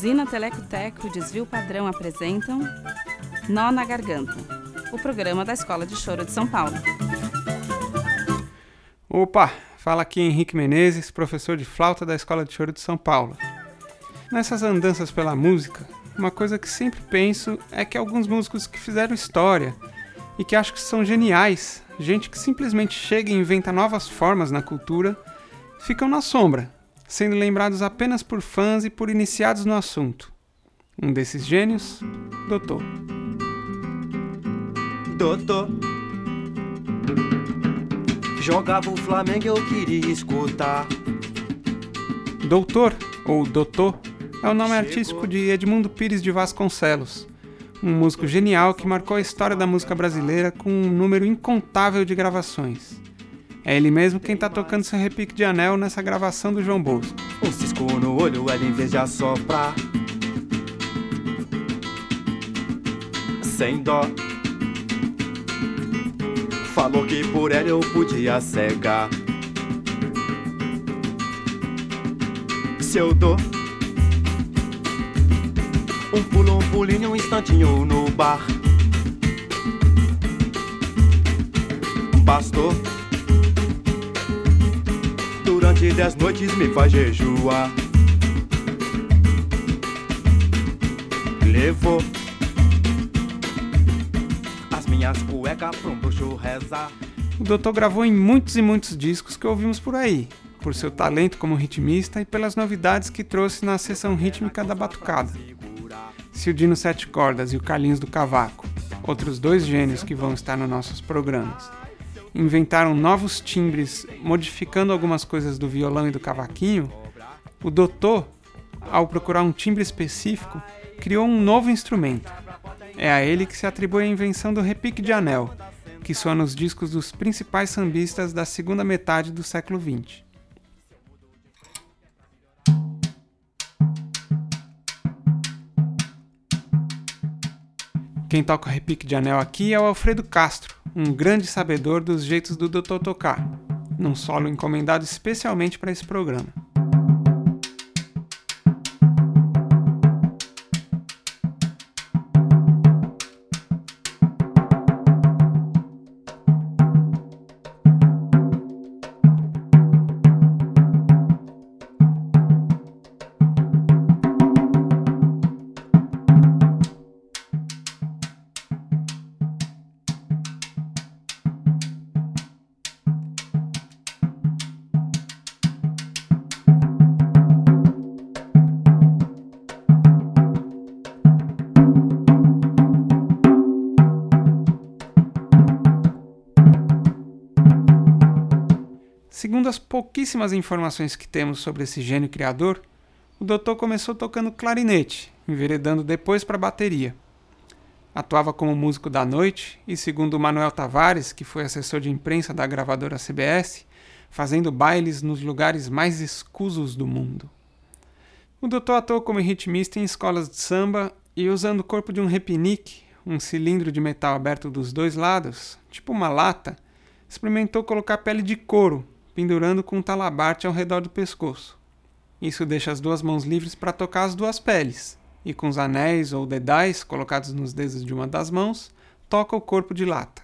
Usina Teleco Teco e Desvio Padrão apresentam Nó na Garganta, o programa da Escola de Choro de São Paulo. Opa, fala aqui Henrique Menezes, professor de flauta da Escola de Choro de São Paulo. Nessas andanças pela música, uma coisa que sempre penso é que alguns músicos que fizeram história e que acho que são geniais, gente que simplesmente chega e inventa novas formas na cultura, ficam na sombra, sendo lembrados apenas por fãs e por iniciados no assunto. Um desses gênios, Doutor. Doutor. Jogava o Flamengo, eu queria escutar. Doutor, ou Doutor, é o nome artístico de Edmundo Pires de Vasconcelos, um músico genial que marcou a história da música brasileira com um número incontável de gravações. É ele mesmo quem tá tocando seu repique de anel nessa gravação do João Bosco. Um cisco no olho, ela em vez de assoprar. Sem dó. Falou que por ela eu podia cegar. Se eu dou um pulo, um pulinho, um instantinho no bar. Bastou durante dez noites me faz jejuar. Levou as minhas cuecas pra um bruxo rezar. O Doutor gravou em muitos e muitos discos que ouvimos por aí, por seu talento como ritmista e pelas novidades que trouxe na seção rítmica da batucada. Se o Dino Sete Cordas e o Carlinhos do Cavaco, outros dois gênios que vão estar nos nossos programas, inventaram novos timbres, modificando algumas coisas do violão e do cavaquinho, o Doutor, ao procurar um timbre específico, criou um novo instrumento. É a ele que se atribui a invenção do repique de anel, que soa nos discos dos principais sambistas da segunda metade do século XX. Quem toca o repique de anel aqui é o Alfredo Castro, um grande sabedor dos jeitos do Dr. tocar, num solo encomendado especialmente para esse programa. Segundo as pouquíssimas informações que temos sobre esse gênio criador, o doutor começou tocando clarinete, enveredando depois para bateria. Atuava como músico da noite e, segundo Manuel Tavares, que foi assessor de imprensa da gravadora CBS, fazendo bailes nos lugares mais escusos do mundo. O doutor atuou como ritmista em escolas de samba e, usando o corpo de um repinique, um cilindro de metal aberto dos dois lados, tipo uma lata, experimentou colocar pele de couro pendurando com um talabarte ao redor do pescoço. Isso deixa as duas mãos livres para tocar as duas peles, e com os anéis ou dedais colocados nos dedos de uma das mãos, toca o corpo de lata.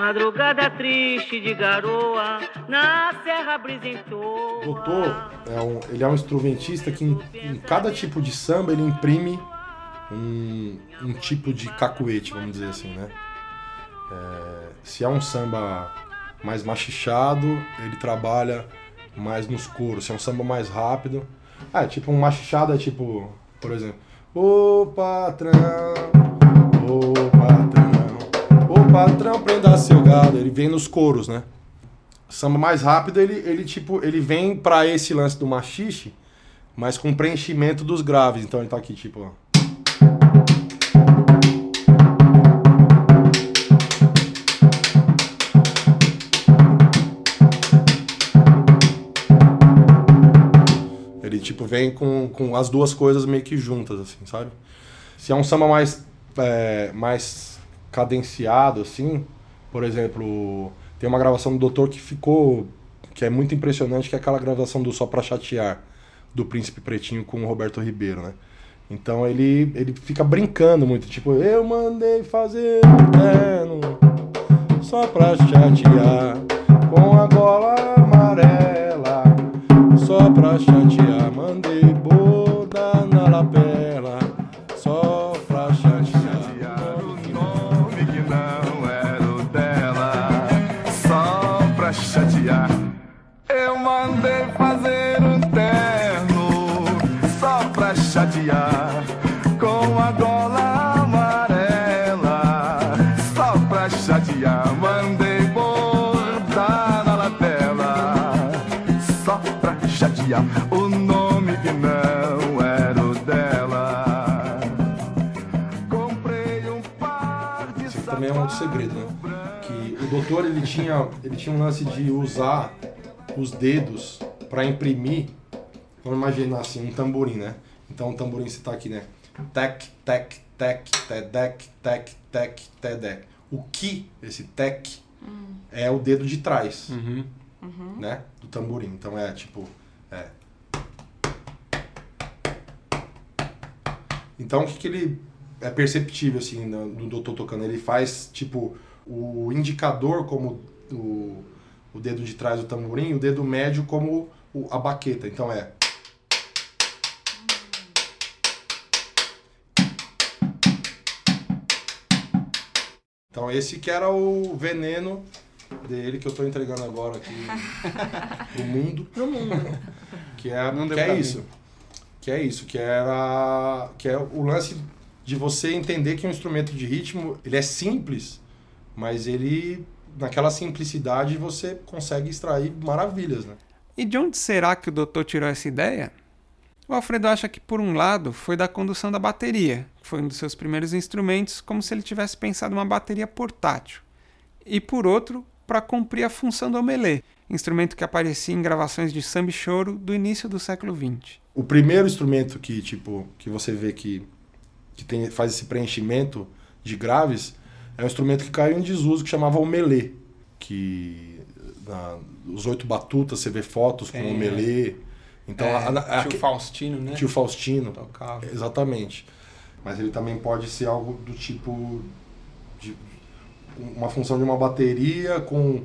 Madrugada triste de garoa, na serra brisentou. Doutor, é um, ele é um instrumentista que em, em cada tipo de samba ele imprime um, um, tipo de cacuete, vamos dizer assim, né? É, se é um samba mais machichado, ele trabalha mais nos coros. Se é um samba mais rápido, ah, é tipo um machichado é tipo, por exemplo, o patrão, o seu gado. Ele vem nos coros, né? Samba mais rápido, ele, ele tipo, ele vem para esse lance do machixe, mas com preenchimento dos graves. Então ele tá aqui tipo, ó. tipo, vem com, com as duas coisas meio que juntas, assim, sabe? Se é um samba mais, é, mais cadenciado, assim, Por exemplo, tem uma gravação do Doutor que ficou. que é muito impressionante, que é aquela gravação do Só Pra Chatear, do Príncipe Pretinho com o Roberto Ribeiro, né? Então ele, ele fica brincando muito, tipo, eu mandei fazer um terno só pra chatear com a gola amarela, só pra chatear, chatear, com a gola amarela, só pra chatear. Mandei bordar na lapela, só pra chatear. O nome que não era o dela. Comprei um par de Esse também é um outro segredo, né? Que o doutor ele tinha, ele tinha um lance de usar os dedos para imprimir. Vamos imaginar assim, um tamborim, né? Então o tamborim você tá aqui, né? Tec, tec, tec, tedec, tec, tec, tedec. O que, esse tec, é o dedo de trás, Uhum. né? Do tamborim. Então é tipo. É. Então o que, que ele. É perceptível assim no, no doutor tocando. Ele faz tipo o indicador como o, o dedo de trás do tamborim, o dedo médio como o- a baqueta. Então é. Então esse que era o veneno dele que eu tô entregando agora aqui pro mundo. Pro mundo. Que é, Não que é mim. isso. Que é isso, que era que é o lance de você entender que um instrumento de ritmo, ele é simples, mas ele naquela simplicidade você consegue extrair maravilhas, né? E de onde será que o doutor tirou essa ideia? O Alfredo acha que, por um lado, foi da condução da bateria, que foi um dos seus primeiros instrumentos, como se ele tivesse pensado uma bateria portátil. E por outro, para cumprir a função do omelê, instrumento que aparecia em gravações de samba e choro do início do século XX. O primeiro instrumento que tipo que você vê que que tem faz esse preenchimento de graves é um instrumento que caiu em desuso que chamava omelê, que na, os oito batutas você vê fotos com É. omelê. Então É, a- a- tio Faustino, né? Tio Faustino. Tocava. Exatamente. Mas ele também pode ser algo do tipo de uma função de uma bateria com,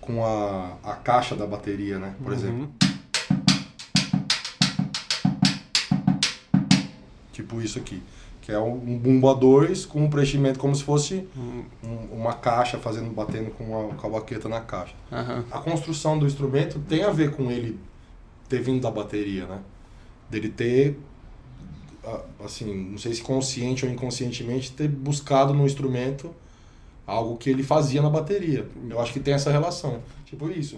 com a, a caixa da bateria, né? Por Uhum. exemplo. Tipo isso aqui. Que é um bumbo a dois com um preenchimento como se fosse Hum, um- uma caixa fazendo, batendo com a, com a baqueta na caixa. aham. A construção do instrumento tem a ver com ele ter vindo da bateria, né? Dele ter, assim, não sei se consciente ou inconscientemente, ter buscado no instrumento algo que ele fazia na bateria. Eu acho que tem essa relação. Tipo isso.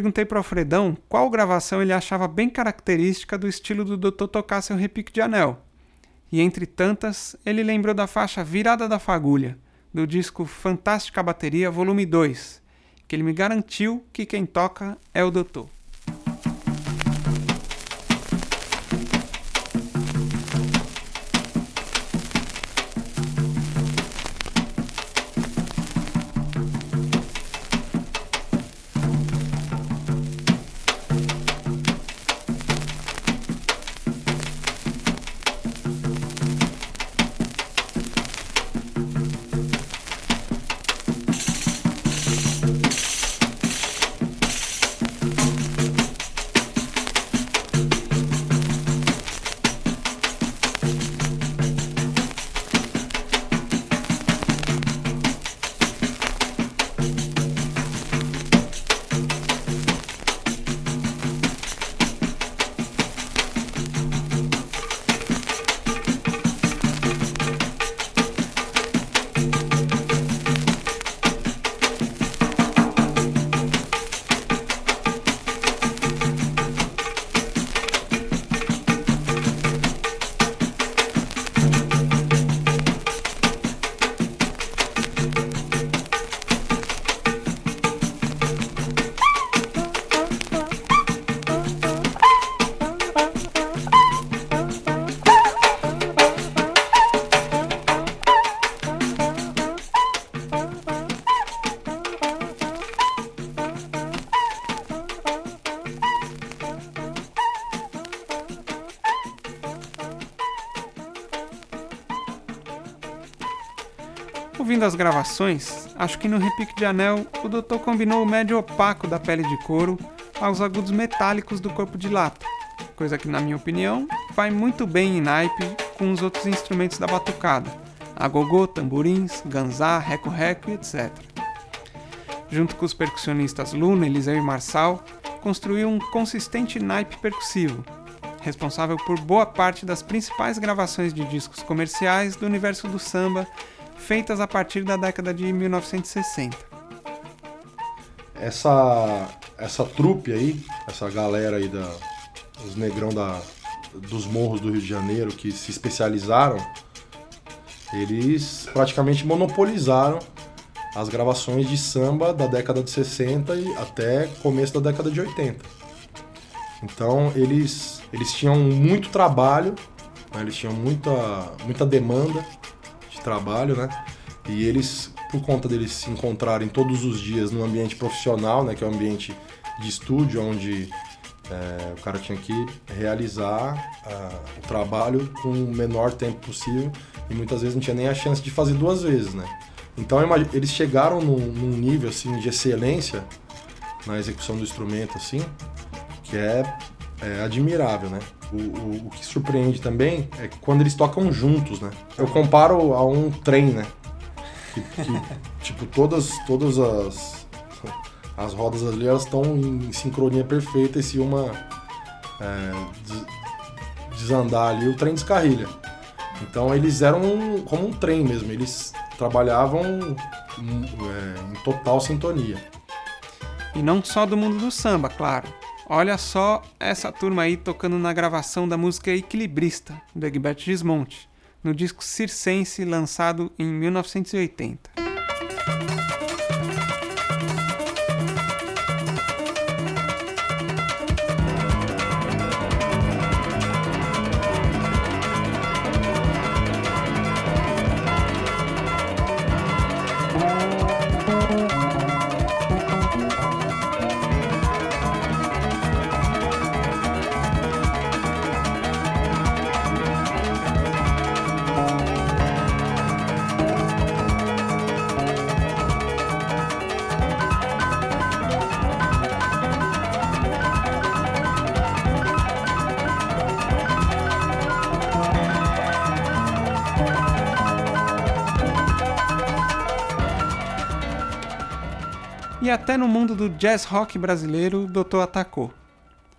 Perguntei para o Alfredão qual gravação ele achava bem característica do estilo do Dr. tocar seu repique de anel. E entre tantas, ele lembrou da faixa Virada da Fagulha, do disco Fantástica Bateria Volume 2, que ele me garantiu que quem toca é o Doutor. Ouvindo as gravações, acho que no repique de anel o doutor combinou o médio opaco da pele de couro aos agudos metálicos do corpo de lata, coisa que, na minha opinião, vai muito bem em naipe com os outros instrumentos da batucada, agogô, tamborins, ganzá, reco-reco etc. Junto com os percussionistas Luna, Eliseu e Marçal, construiu um consistente naipe percussivo, responsável por boa parte das principais gravações de discos comerciais do universo do samba feitas a partir da década de 1960. Essa, essa trupe aí, essa galera aí, da, os negrão da, dos morros do Rio de Janeiro que se especializaram, eles praticamente monopolizaram as gravações de samba da década de 60 e até começo da década de 80. Então eles, eles tinham muito trabalho, né? eles tinham muita, muita demanda de trabalho, né? E eles, por conta deles se encontrarem todos os dias no ambiente profissional, né? Que é um ambiente de estúdio, onde é, o cara tinha que realizar uh, o trabalho com o menor tempo possível e muitas vezes não tinha nem a chance de fazer duas vezes, né? Então eles chegaram num, num nível assim de excelência na execução do instrumento assim que é, é admirável, né? O, o, o, que surpreende também é quando eles tocam juntos, né? Eu comparo a um trem, né? Que, que tipo, todas, todas as, as rodas ali elas estão em sincronia perfeita e se uma é, desandar ali, o trem descarrilha. Então eles eram como um trem mesmo, eles trabalhavam em, é, em total sintonia. E não só do mundo do samba, claro. Olha só essa turma aí tocando na gravação da música Equilibrista, do Egberto Gismonte, no disco Circense lançado em 1980. E até no mundo do jazz rock brasileiro, o Doutor atacou.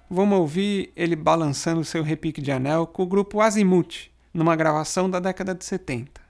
Vamos ouvir ele balançando seu repique de anel com o grupo Azimuth, numa gravação da década de 70.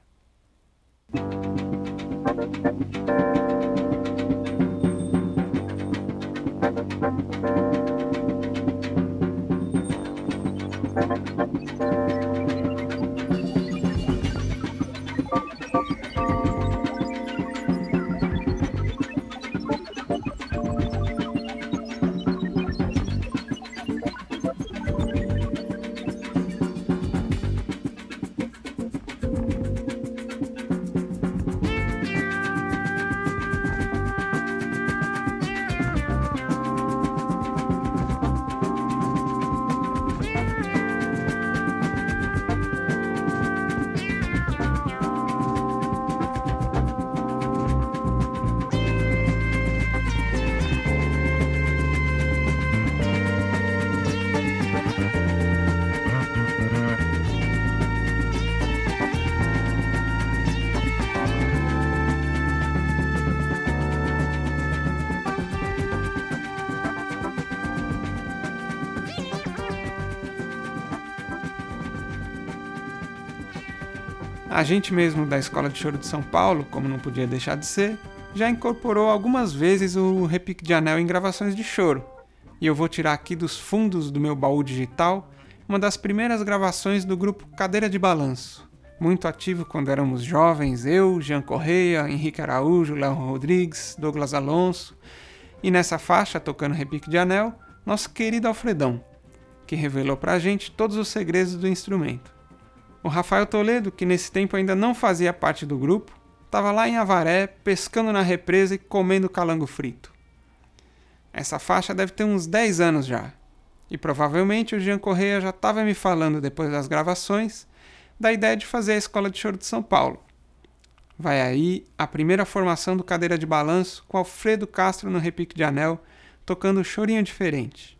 A gente mesmo da Escola de Choro de São Paulo, como não podia deixar de ser, já incorporou algumas vezes o repique de anel em gravações de choro. E eu vou tirar aqui dos fundos do meu baú digital uma das primeiras gravações do grupo Cadeira de Balanço. Muito ativo quando éramos jovens, eu, Jean Correia, Henrique Araújo, Léo Rodrigues, Douglas Alonso. E nessa faixa, tocando repique de anel, nosso querido Alfredão, que revelou pra gente todos os segredos do instrumento. O Rafael Toledo, que nesse tempo ainda não fazia parte do grupo, estava lá em Avaré, pescando na represa e comendo calango frito. Essa faixa deve ter uns 10 anos já. E provavelmente o Jean Correia já estava me falando depois das gravações da ideia de fazer a Escola de Choro de São Paulo. Vai aí a primeira formação do Cadeira de Balanço com Alfredo Castro no repique de anel, tocando Chorinho Diferente.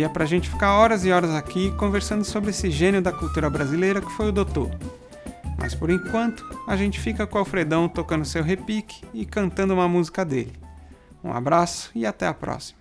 Daria pra gente ficar horas e horas aqui conversando sobre esse gênio da cultura brasileira que foi o Doutor. Mas por enquanto, a gente fica com o Alfredão tocando seu repique e cantando uma música dele. Um abraço e até a próxima.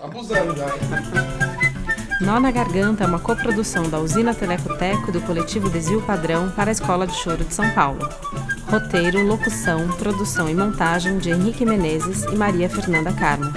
Abusando já? Nó na Garganta é uma coprodução da Usina Telecoteco do coletivo Desvio Padrão para a Escola de Choro de São Paulo. Roteiro, locução, produção e montagem de Henrique Menezes e Maria Fernanda Carmo.